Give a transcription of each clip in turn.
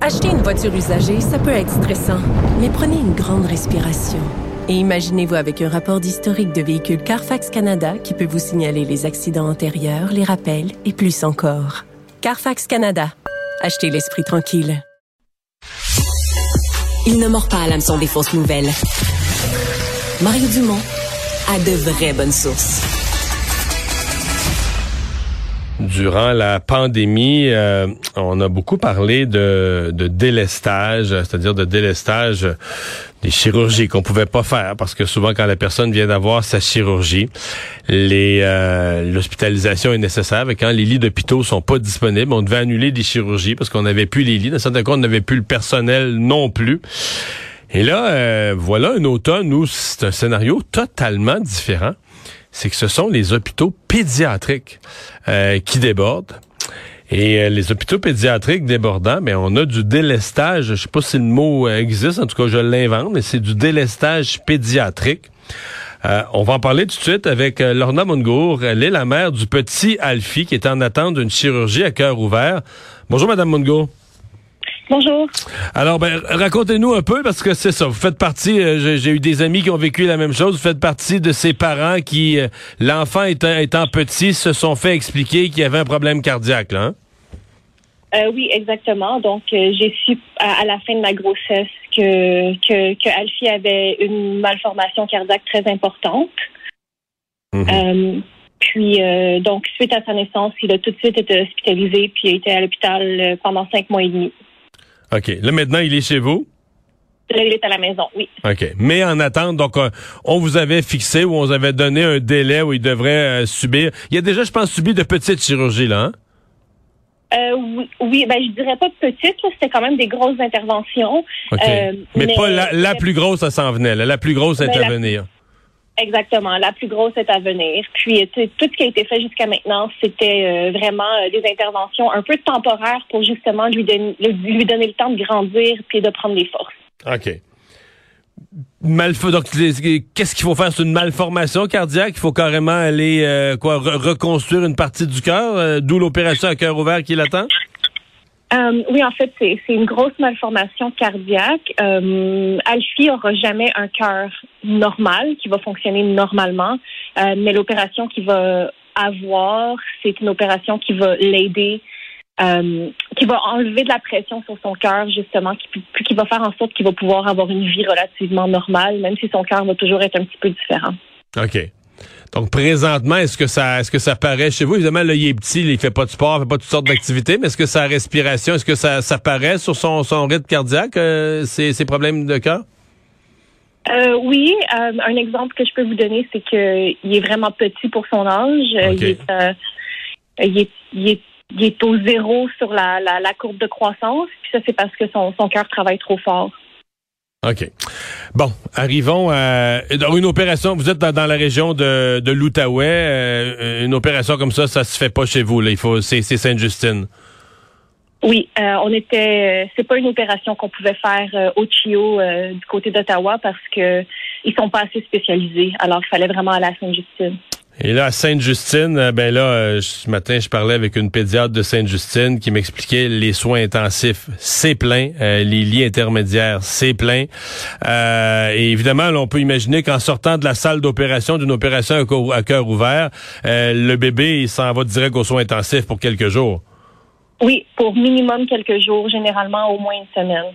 Acheter une voiture usagée, ça peut être stressant, mais prenez une grande respiration. Et imaginez-vous avec un rapport d'historique de véhicule Carfax Canada qui peut vous signaler les accidents antérieurs, les rappels et plus encore. Carfax Canada. Achetez l'esprit tranquille. Il ne mord pas à l'hameçon des fausses nouvelles. Mario Dumont a de vraies bonnes sources. Durant la pandémie, euh, on a beaucoup parlé de, de délestage, c'est-à-dire de délestage des chirurgies qu'on pouvait pas faire parce que souvent quand la personne vient d'avoir sa chirurgie, les euh, l'hospitalisation est nécessaire. Et quand les lits d'hôpitaux sont pas disponibles, on devait annuler des chirurgies parce qu'on n'avait plus les lits. Dans certains cas, on n'avait plus le personnel non plus. Et là, euh, voilà un automne où c'est un scénario totalement différent c'est que ce sont les hôpitaux pédiatriques euh, qui débordent. Et euh, les hôpitaux pédiatriques débordants, mais ben, on a du délestage. Je sais pas si le mot euh, existe, en tout cas je l'invente, mais c'est du délestage pédiatrique. on va en parler tout de suite avec Lorna Mungour. Elle est la mère du petit Alfie qui est en attente d'une chirurgie à cœur ouvert. Bonjour, Madame Mungour. Bonjour. Alors, ben, racontez-nous un peu, parce que c'est ça, vous faites partie, euh, j'ai eu des amis qui ont vécu la même chose, vous faites partie de ces parents qui, euh, l'enfant étant, étant, petit, se sont fait expliquer qu'il y avait un problème cardiaque, là, hein? euh, oui, exactement. Donc, j'ai su à, la fin de ma grossesse que, que, que Alfie avait une malformation cardiaque très importante. Mhm. puis, donc, suite à sa naissance, il a tout de suite été hospitalisé, puis a été à l'hôpital pendant cinq mois et demi. OK. Là, maintenant, il est chez vous? Là, il est à la maison, oui. OK. Mais en attente, donc, euh, on vous avait fixé ou on vous avait donné un délai où il devrait euh, subir. Il a déjà, je pense, subi de petites chirurgies, là, hein? Euh, oui, oui, ben je dirais pas petites, c'était quand même des grosses interventions. mais, pas la, plus grosse, à s'en venait. La plus grosse est ben, à venir. Exactement. La plus grosse est à venir. Puis, tout ce qui a été fait jusqu'à maintenant, c'était euh, vraiment euh, des interventions un peu temporaires pour justement lui, donner, lui donner le temps de grandir puis de prendre des forces. OK. donc, qu'est-ce qu'il faut faire? C'est une malformation cardiaque? Il faut carrément aller euh, quoi reconstruire une partie du cœur, d'où l'opération à cœur ouvert qui l'attend? Euh, oui, en fait, c'est une grosse malformation cardiaque. Euh, Alfie aura jamais un cœur normal qui va fonctionner normalement, euh, mais l'opération qu'il va avoir, c'est une opération qui va l'aider, euh, qui va enlever de la pression sur son cœur, justement, qui, qui va faire en sorte qu'il va pouvoir avoir une vie relativement normale, même si son cœur va toujours être un petit peu différent. OK. Donc présentement, est-ce que ça est-ce que ça paraît chez vous? Évidemment, là, il est petit, il fait pas de sport, il fait pas toutes sortes d'activités, mais est-ce que sa respiration, est-ce que ça, ça paraît sur son, son rythme cardiaque, euh, ses, problèmes de cœur? Euh, oui, euh, un exemple que je peux vous donner, c'est qu'il est vraiment petit pour son âge. Il, est, il, est, il, est, il, est, au zéro sur la, la, la courbe de croissance. Puis ça, c'est parce que son, son cœur travaille trop fort. OK. Bon, arrivons à une opération. Vous êtes dans, la région de, de l'Outaouais. Euh, une opération comme ça, ça se fait pas chez vous. Là. Il faut, c'est, Sainte-Justine. Oui, euh, on était. C'est pas une opération qu'on pouvait faire euh, au Chio du côté d'Ottawa parce que ils sont pas assez spécialisés. Alors, il fallait vraiment aller à Sainte-Justine. Et là, à Sainte-Justine, euh, ben là, euh, ce matin, je parlais avec une pédiatre de Sainte-Justine qui m'expliquait les soins intensifs, c'est plein, euh, les lits intermédiaires, c'est plein. et évidemment, on peut imaginer qu'en sortant de la salle d'opération, d'une opération à cœur ouvert, le bébé, s'en va direct aux soins intensifs pour quelques jours. Oui, pour minimum quelques jours, généralement au moins une semaine.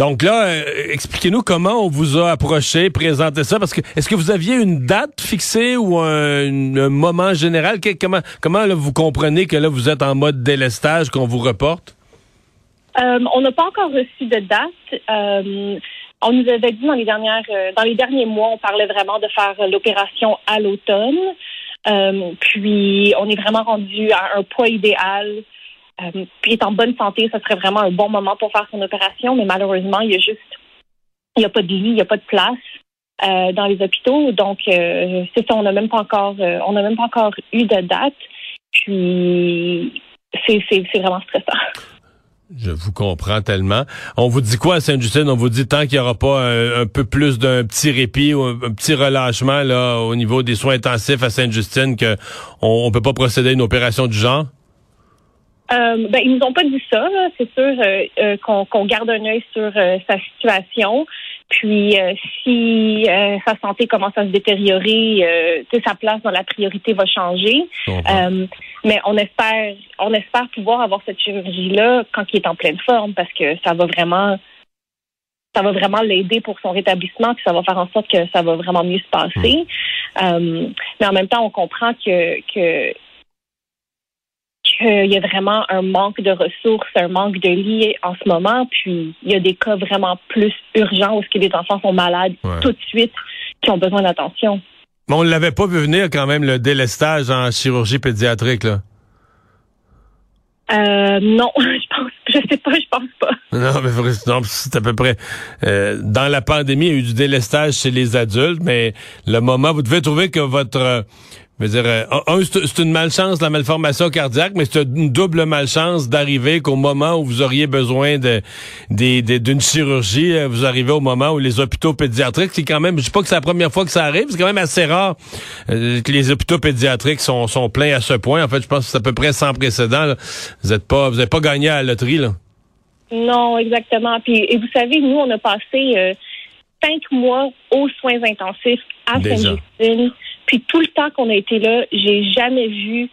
Donc là, euh, expliquez-nous comment on vous a approché, présenté ça, parce que est-ce que vous aviez une date fixée ou un, moment général? comment vous comprenez que là, vous êtes en mode délestage, qu'on vous reporte? Euh, on n'a pas encore reçu de date. Euh, on nous avait dit dans les dernières, dans les derniers mois, on parlait vraiment de faire l'opération à l'automne. puis on est vraiment rendu à un poids idéal puis est en bonne santé, ce serait vraiment un bon moment pour faire son opération, mais malheureusement, il y a juste, il n'y a pas de lit, il n'y a pas de place. Euh, dans les hôpitaux. Donc, euh, c'est ça, on n'a même pas encore, euh, on même pas encore eu de date. Puis, c'est, vraiment stressant. Je vous comprends tellement. On vous dit quoi à Sainte-Justine? On vous dit tant qu'il n'y aura pas un, peu plus d'un petit répit ou un, petit relâchement là au niveau des soins intensifs à Sainte-Justine qu'on on peut pas procéder à une opération du genre? Euh, ben, ils nous ont pas dit ça. C'est sûr qu'on, qu'on garde un œil sur sa situation. Puis euh, si euh, sa santé commence à se détériorer, euh, sa place dans la priorité va changer. Euh, mais on espère, on espère pouvoir avoir cette chirurgie-là quand il est en pleine forme, parce que ça va vraiment, ça va vraiment l'aider pour son rétablissement, puis ça va faire en sorte que ça va vraiment mieux se passer. Mm. mais en même temps, on comprend que que qu'il y a vraiment un manque de ressources, un manque de lits en ce moment. Puis il y a des cas vraiment plus urgents où ce que les enfants sont malades tout de suite, qui ont besoin d'attention. Mais on ne l'avait pas vu venir quand même le délestage en chirurgie pédiatrique là. Euh, non, je pense, je sais pas, je pense pas. Non, mais c'est à peu près. Euh, dans la pandémie, il y a eu du délestage chez les adultes, mais le moment, vous devez trouver que votre je veux dire, euh, c'est une malchance, la malformation cardiaque, mais c'est une double malchance d'arriver qu'au moment où vous auriez besoin de d'une chirurgie, euh, vous arrivez au moment où les hôpitaux pédiatriques, c'est quand même, je sais pas que c'est la première fois que ça arrive, c'est quand même assez rare euh, que les hôpitaux pédiatriques sont, sont pleins à ce point. En fait, je pense que c'est à peu près sans précédent. Vous êtes pas, vous n'avez pas gagné à la loterie, là. Non, exactement. Puis, et vous savez, nous, on a passé cinq mois aux soins intensifs à Saint-Justine. Puis tout le temps qu'on a été là, j'ai jamais vu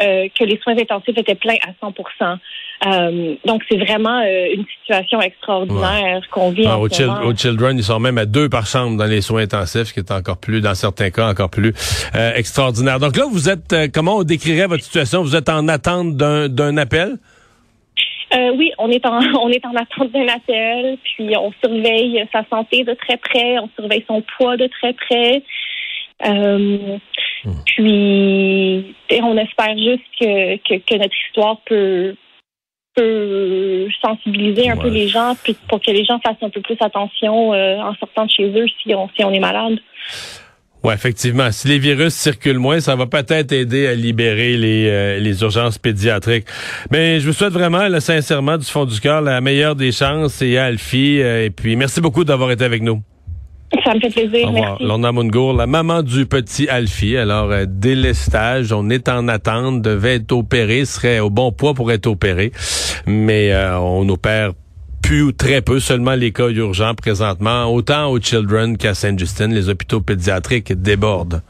euh, que les soins intensifs étaient pleins à 100% euh, donc, c'est vraiment euh, une situation extraordinaire qu'on vit ah, en au, ce moment. au Children, ils sont même à deux par chambre dans les soins intensifs, ce qui est encore plus, dans certains cas, encore plus extraordinaire. Donc là, vous êtes, comment on décrirait votre situation? Vous êtes en attente d'un appel? oui, on est en on est en attente d'un appel, puis on surveille sa santé de très près, on surveille son poids de très près. Euh, puis, on espère juste que, que, notre histoire peut, peut sensibiliser un peu les gens, puis pour que les gens fassent un peu plus attention euh, en sortant de chez eux si on, si on est malade. Oui, effectivement. Si les virus circulent moins, ça va peut-être aider à libérer les, euh, les urgences pédiatriques. Mais je vous souhaite vraiment, là, sincèrement, du fond du cœur, la meilleure des chances et à Alfie. et puis, merci beaucoup d'avoir été avec nous. Ça me fait plaisir. Au revoir. Lorna Mungour, la maman du petit Alfie. Alors, euh, délestage, on est en attente, devait être opéré, serait au bon poids pour être opéré. Mais euh, on opère plus ou très peu, seulement les cas urgents présentement, autant aux Children qu'à Saint-Justine. Les hôpitaux pédiatriques débordent.